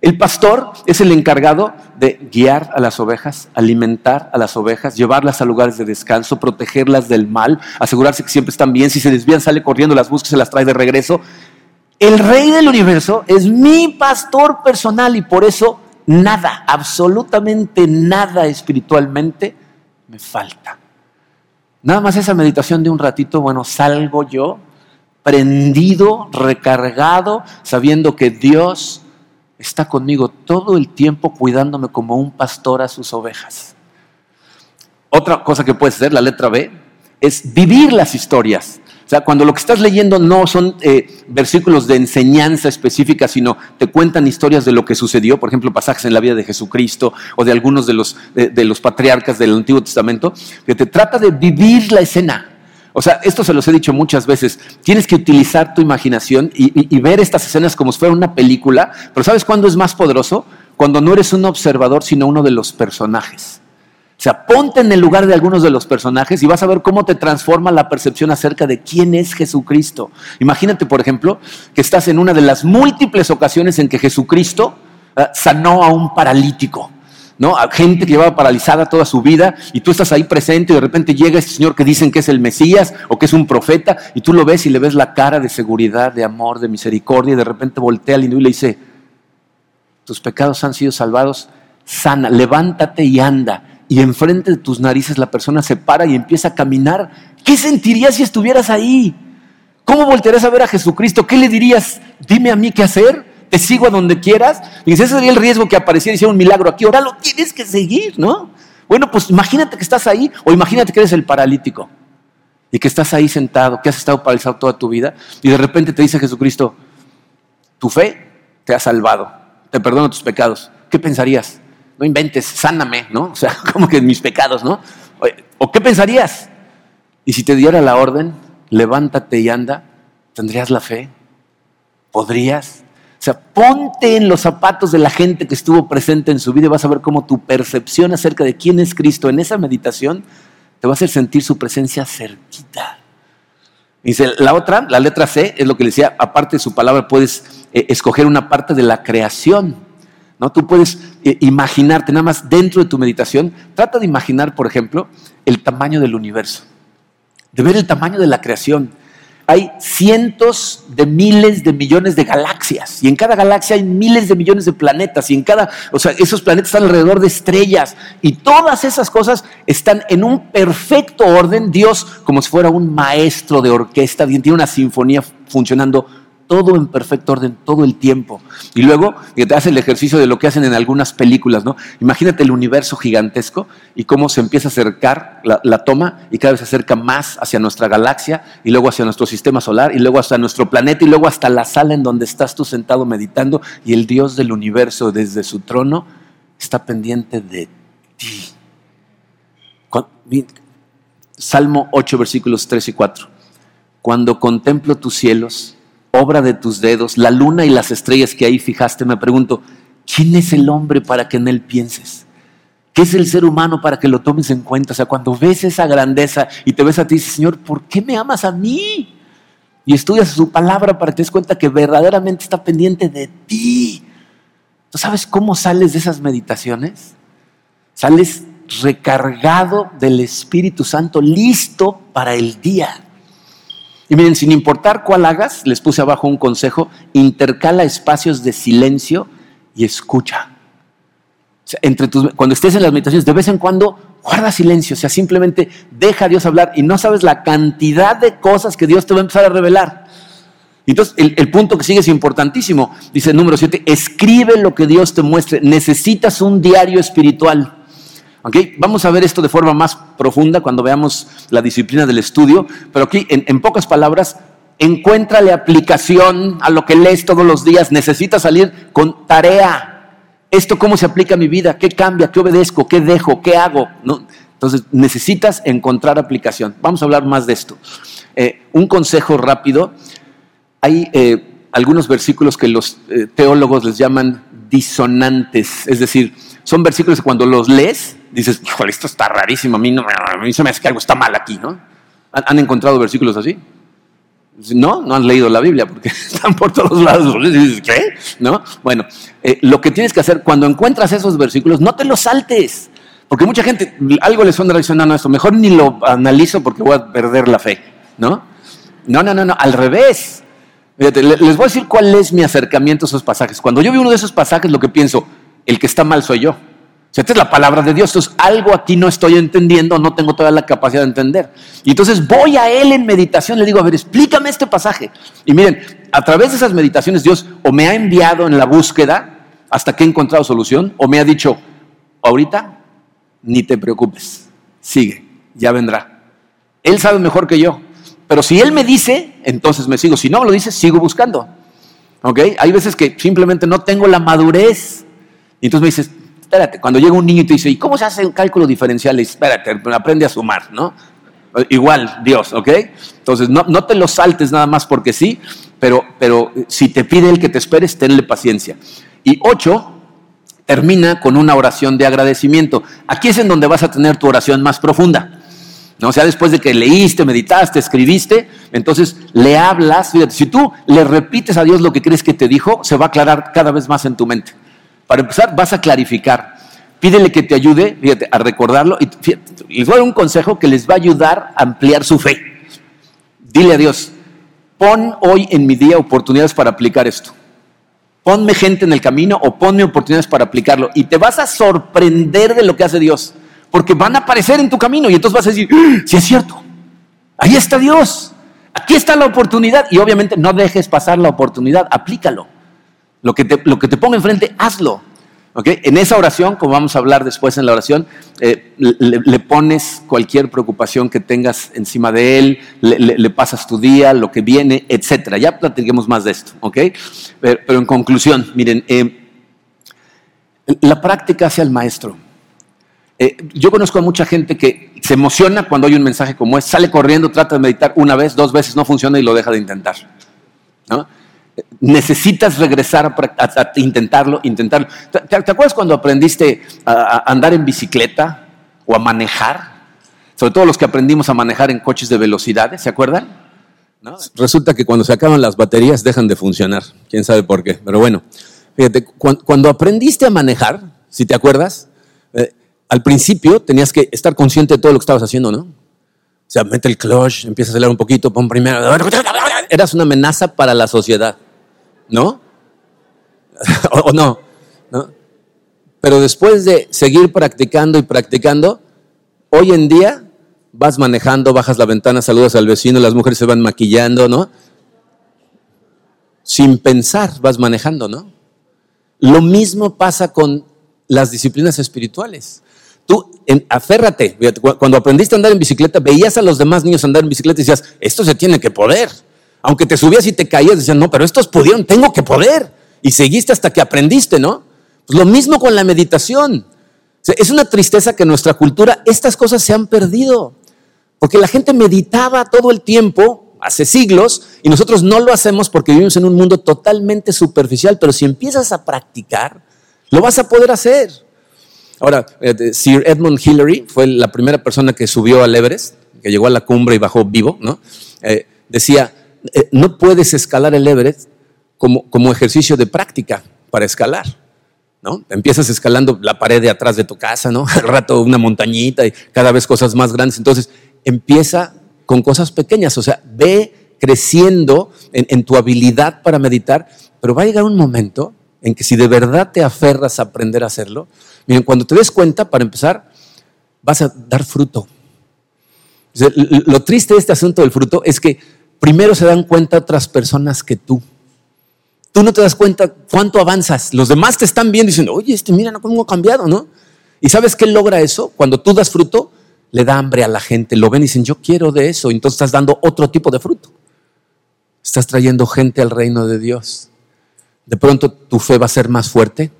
El pastor es el encargado de guiar a las ovejas, alimentar a las ovejas, llevarlas a lugares de descanso, protegerlas del mal, asegurarse que siempre están bien. Si se desvían, sale corriendo, las busca, se las trae de regreso. El rey del universo es mi pastor personal y por eso nada, absolutamente nada espiritualmente me falta. Nada más esa meditación de un ratito, bueno, salgo yo prendido, recargado, sabiendo que Dios está conmigo todo el tiempo cuidándome como un pastor a sus ovejas. Otra cosa que puedes hacer, la letra B, es vivir las historias. O sea, cuando lo que estás leyendo no son eh, versículos de enseñanza específica, sino te cuentan historias de lo que sucedió, por ejemplo, pasajes en la vida de Jesucristo o de algunos de los, de los patriarcas del Antiguo Testamento, que te trata de vivir la escena. O sea, esto se los he dicho muchas veces. Tienes que utilizar tu imaginación y, ver estas escenas como si fuera una película. Pero ¿sabes cuándo es más poderoso? Cuando no eres un observador, sino uno de los personajes. O sea, ponte en el lugar de algunos de los personajes y vas a ver cómo te transforma la percepción acerca de quién es Jesucristo. Imagínate, por ejemplo, que estás en una de las múltiples ocasiones en que Jesucristo ah, sanó a un paralítico. ¿No? Gente que llevaba paralizada toda su vida y tú estás ahí presente y de repente llega este señor que dicen que es el Mesías o que es un profeta y tú lo ves y le ves la cara de seguridad, de amor, de misericordia y de repente voltea al individuo y le dice, tus pecados han sido salvados, sana, levántate y anda. Y enfrente de tus narices la persona se para y empieza a caminar. ¿Qué sentirías si estuvieras ahí? ¿Cómo voltearías a ver a Jesucristo? ¿Qué le dirías? Dime a mí qué hacer te sigo a donde quieras. Y ese sería el riesgo que apareciera y hiciera un milagro aquí. Ahora lo tienes que seguir, ¿no? Bueno, pues imagínate que estás ahí o imagínate que eres el paralítico y que estás ahí sentado, que has estado paralizado toda tu vida y de repente te dice Jesucristo, tu fe te ha salvado, te perdono tus pecados, ¿qué pensarías? No inventes, sáname, ¿no? O sea, como que mis pecados, ¿no? ¿O qué pensarías? Y si te diera la orden, levántate y anda, ¿tendrías la fe? ¿Podrías? Sea, ponte en los zapatos de la gente que estuvo presente en su vida y vas a ver cómo tu percepción acerca de quién es Cristo en esa meditación te va a hacer sentir su presencia cerquita. Dice, la otra, la letra C, es lo que le decía, aparte de su palabra, puedes eh, escoger una parte de la creación. ¿no? Tú puedes eh, imaginarte, nada más dentro de tu meditación, trata de imaginar, por ejemplo, el tamaño del universo, de ver el tamaño de la creación. Hay cientos de miles de millones de galaxias y en cada galaxia hay miles de millones de planetas y en cada, o sea, esos planetas están alrededor de estrellas y todas esas cosas están en un perfecto orden. Dios, como si fuera un maestro de orquesta, tiene una sinfonía funcionando todo en perfecto orden, todo el tiempo. Y luego te hace el ejercicio de lo que hacen en algunas películas, ¿no? Imagínate el universo gigantesco y cómo se empieza a acercar la, toma y cada vez se acerca más hacia nuestra galaxia y luego hacia nuestro sistema solar y luego hasta nuestro planeta y luego hasta la sala en donde estás tú sentado meditando y el Dios del universo desde su trono está pendiente de ti. Salmo 8, versículos 3 y 4. Cuando contemplo tus cielos, obra de tus dedos, la luna y las estrellas que ahí fijaste, me pregunto, ¿quién es el hombre para que en él pienses? ¿Qué es el ser humano para que lo tomes en cuenta? O sea, cuando ves esa grandeza y te ves a ti, dices, Señor, ¿por qué me amas a mí? Y estudias su palabra para que te des cuenta que verdaderamente está pendiente de ti. ¿Tú sabes cómo sales de esas meditaciones? Sales recargado del Espíritu Santo, listo para el día. Y miren, sin importar cuál hagas, les puse abajo un consejo, intercala espacios de silencio y escucha. entre tus, cuando estés en las meditaciones, de vez en cuando guarda silencio, o sea, simplemente deja a Dios hablar y no sabes la cantidad de cosas que Dios te va a empezar a revelar. Entonces, el, el punto que sigue es importantísimo. Dice número 7, escribe lo que Dios te muestre. Necesitas un diario espiritual. Vamos a ver esto de forma más profunda cuando veamos la disciplina del estudio, pero aquí en, pocas palabras, encuéntrale aplicación a lo que lees todos los días, necesitas salir con tarea. ¿Esto cómo se aplica a mi vida? ¿Qué cambia? ¿Qué obedezco? ¿Qué dejo? ¿Qué hago? Entonces necesitas encontrar aplicación. Vamos a hablar más de esto. Eh, un consejo rápido. Hay eh, algunos versículos que los eh, teólogos les llaman disonantes, es decir, son versículos que cuando los lees dices, híjole, esto está rarísimo, a mí, no, a mí se me hace que algo está mal aquí, ¿no? ¿Han, encontrado versículos así? No, no han leído la Biblia porque están por todos lados. ¿Qué? ¿No? Bueno, eh, lo que tienes que hacer cuando encuentras esos versículos, no te los saltes. Porque mucha gente, algo le suena reaccionando a esto, mejor ni lo analizo porque voy a perder la fe, ¿no? No, no, no, no, al revés. les voy a decir cuál es mi acercamiento a esos pasajes. Cuando yo veo uno de esos pasajes, lo que pienso, el que está mal soy yo. Esta es la palabra de Dios. Entonces, algo aquí no estoy entendiendo, no tengo toda la capacidad de entender. Y entonces voy a Él en meditación, le digo, a ver, explícame este pasaje. Y miren, a través de esas meditaciones, Dios o me ha enviado en la búsqueda hasta que he encontrado solución, o me ha dicho, ahorita ni te preocupes, sigue, ya vendrá. Él sabe mejor que yo. Pero si Él me dice, entonces me sigo. Si no lo dice, sigo buscando. ¿Ok? Hay veces que simplemente no tengo la madurez. Y entonces me dices, espérate, cuando llega un niño y te dice, ¿y cómo se hace un cálculo diferencial? espérate, aprende a sumar, ¿no? Igual, Dios, ¿ok? Entonces, no, te lo saltes nada más porque sí, pero, pero si te pide el que te esperes, tenle paciencia. Y ocho, termina con una oración de agradecimiento. Aquí es en donde vas a tener tu oración más profunda. ¿no? O sea, después de que leíste, meditaste, escribiste, entonces le hablas. Fíjate, si tú le repites a Dios lo que crees que te dijo, se va a aclarar cada vez más en tu mente. Para empezar, vas a clarificar. Pídele que te ayude, fíjate, a recordarlo. Y les voy a dar un consejo que les va a ayudar a ampliar su fe. Dile a Dios, pon hoy en mi día oportunidades para aplicar esto. Ponme gente en el camino o ponme oportunidades para aplicarlo. Y te vas a sorprender de lo que hace Dios. Porque van a aparecer en tu camino y entonces vas a decir, ¡Ah! si es cierto, ahí está Dios. Aquí está la oportunidad. Y obviamente no dejes pasar la oportunidad, aplícalo. Lo que te, lo que te ponga enfrente, hazlo. ¿Okay? En esa oración, como vamos a hablar después en la oración, eh, le, pones cualquier preocupación que tengas encima de él, le, pasas tu día, lo que viene, etcétera. Ya platiquemos más de esto, ¿ok? Pero, en conclusión, miren, eh, La práctica hace al maestro. Eh, yo conozco a mucha gente que se emociona cuando hay un mensaje como este, sale corriendo, trata de meditar una vez, dos veces, no funciona y lo deja de intentar. Necesitas regresar a, intentarlo, intentarlo. ¿Te, acuerdas cuando aprendiste a, andar en bicicleta o a manejar? Sobre todo los que aprendimos a manejar en coches de velocidades, ¿se acuerdan? Resulta que cuando se acaban las baterías dejan de funcionar. Quién sabe por qué. Pero bueno, fíjate, cuando, aprendiste a manejar, si te acuerdas, eh, al principio tenías que estar consciente de todo lo que estabas haciendo, ¿no? O sea, mete el clutch, empieza a acelerar un poquito, pon primero. Eras una amenaza para la sociedad, ¿no? o, ¿no? Pero después de seguir practicando y practicando, hoy en día vas manejando, bajas la ventana, saludas al vecino, las mujeres se van maquillando, ¿no? Sin pensar vas manejando, ¿no? Lo mismo pasa con las disciplinas espirituales. Tú, aférrate, cuando aprendiste a andar en bicicleta, veías a los demás niños andar en bicicleta y decías, esto se tiene que poder. Aunque te subías y te caías, decías, no, pero estos pudieron, tengo que poder. Y seguiste hasta que aprendiste, ¿no? Pues lo mismo con la meditación. es una tristeza que en nuestra cultura estas cosas se han perdido. Porque la gente meditaba todo el tiempo, hace siglos, y nosotros no lo hacemos porque vivimos en un mundo totalmente superficial, pero si empiezas a practicar, lo vas a poder hacer. Ahora, Sir Edmund Hillary fue la primera persona que subió al Everest, que llegó a la cumbre y bajó vivo, ¿no? Eh, decía, eh, no puedes escalar el Everest como, como ejercicio de práctica para escalar. ¿No? Empiezas escalando la pared de atrás de tu casa, ¿no? Al rato una montañita y cada vez cosas más grandes. Entonces, empieza con cosas pequeñas, o sea, ve creciendo en, tu habilidad para meditar, pero va a llegar un momento en que si de verdad te aferras a aprender a hacerlo, miren, cuando te des cuenta, para empezar, vas a dar fruto. Lo triste de este asunto del fruto es que primero se dan cuenta otras personas que tú. Tú no te das cuenta cuánto avanzas. Los demás te están viendo y dicen, oye, este mira cómo ha cambiado, ¿no? ¿Y sabes qué logra eso? Cuando tú das fruto, le da hambre a la gente, lo ven y dicen, yo quiero de eso, entonces estás dando otro tipo de fruto. Estás trayendo gente al reino de Dios. De pronto tu fe va a ser más fuerte,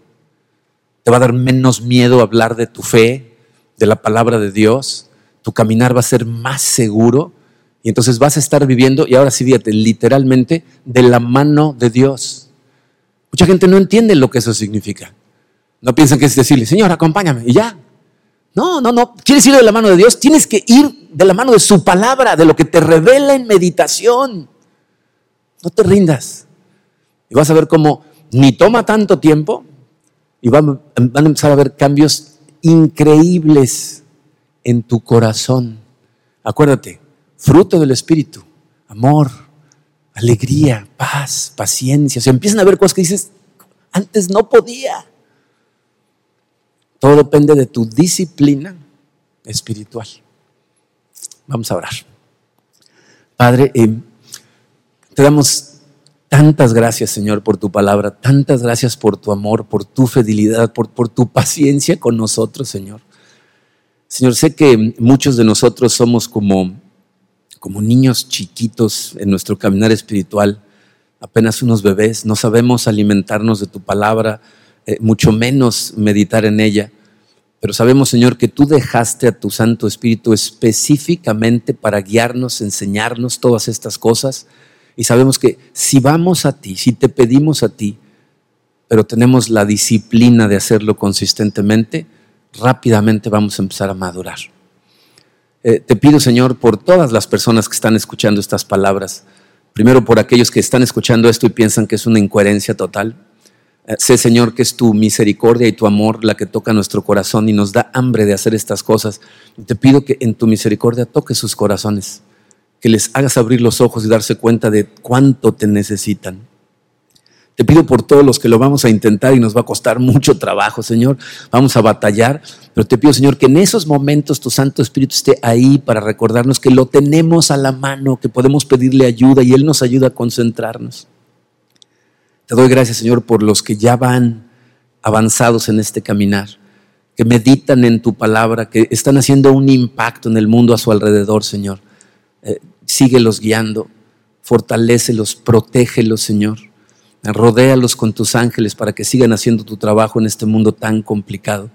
te va a dar menos miedo hablar de tu fe, de la palabra de Dios, tu caminar va a ser más seguro y entonces vas a estar viviendo, y ahora sí, fíjate, literalmente de la mano de Dios. Mucha gente no entiende lo que eso significa. No piensan que es decirle, Señor, acompáñame, y ya, no, no, no. ¿Quieres ir de la mano de Dios? Tienes que ir de la mano de su palabra, de lo que te revela en meditación. No te rindas. Y vas a ver cómo ni toma tanto tiempo y van, a empezar a ver cambios increíbles en tu corazón. Acuérdate, fruto del Espíritu, amor, alegría, paz, paciencia. O empiezan a ver cosas que dices, antes no podía. Todo depende de tu disciplina espiritual. Vamos a orar. Padre, eh, te damos tantas gracias, Señor, por tu palabra, tantas gracias por tu amor, por tu fidelidad, por, tu paciencia con nosotros, Señor. Señor, sé que muchos de nosotros somos como, como niños chiquitos en nuestro caminar espiritual, apenas unos bebés, no sabemos alimentarnos de tu palabra, eh, mucho menos meditar en ella. Pero sabemos, Señor, que tú dejaste a tu Santo Espíritu específicamente para guiarnos, enseñarnos todas estas cosas. Y sabemos que si vamos a ti, si te pedimos a ti, pero tenemos la disciplina de hacerlo consistentemente, rápidamente vamos a empezar a madurar. Eh, te pido, Señor, por todas las personas que están escuchando estas palabras, primero por aquellos que están escuchando esto y piensan que es una incoherencia total, eh, sé, Señor, que es tu misericordia y tu amor la que toca nuestro corazón y nos da hambre de hacer estas cosas. te pido que en tu misericordia toques sus corazones, que les hagas abrir los ojos y darse cuenta de cuánto te necesitan. Te pido por todos los que lo vamos a intentar y nos va a costar mucho trabajo, Señor. Vamos a batallar, pero te pido, Señor, que en esos momentos tu Santo Espíritu esté ahí para recordarnos que lo tenemos a la mano, que podemos pedirle ayuda y Él nos ayuda a concentrarnos. Te doy gracias, Señor, por los que ya van avanzados en este caminar, que meditan en tu palabra, que están haciendo un impacto en el mundo a su alrededor, Señor. Eh, síguelos guiando, fortalécelos, protégelos, Señor. Rodéalos con tus ángeles para que sigan haciendo tu trabajo en este mundo tan complicado.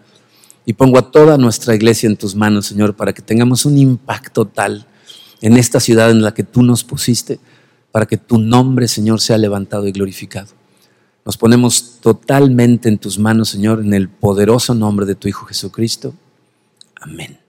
Y pongo a toda nuestra iglesia en tus manos, Señor, para que tengamos un impacto tal en esta ciudad en la que tú nos pusiste, para que tu nombre, Señor, sea levantado y glorificado. Nos ponemos totalmente en tus manos, Señor, en el poderoso nombre de tu Hijo Jesucristo. Amén.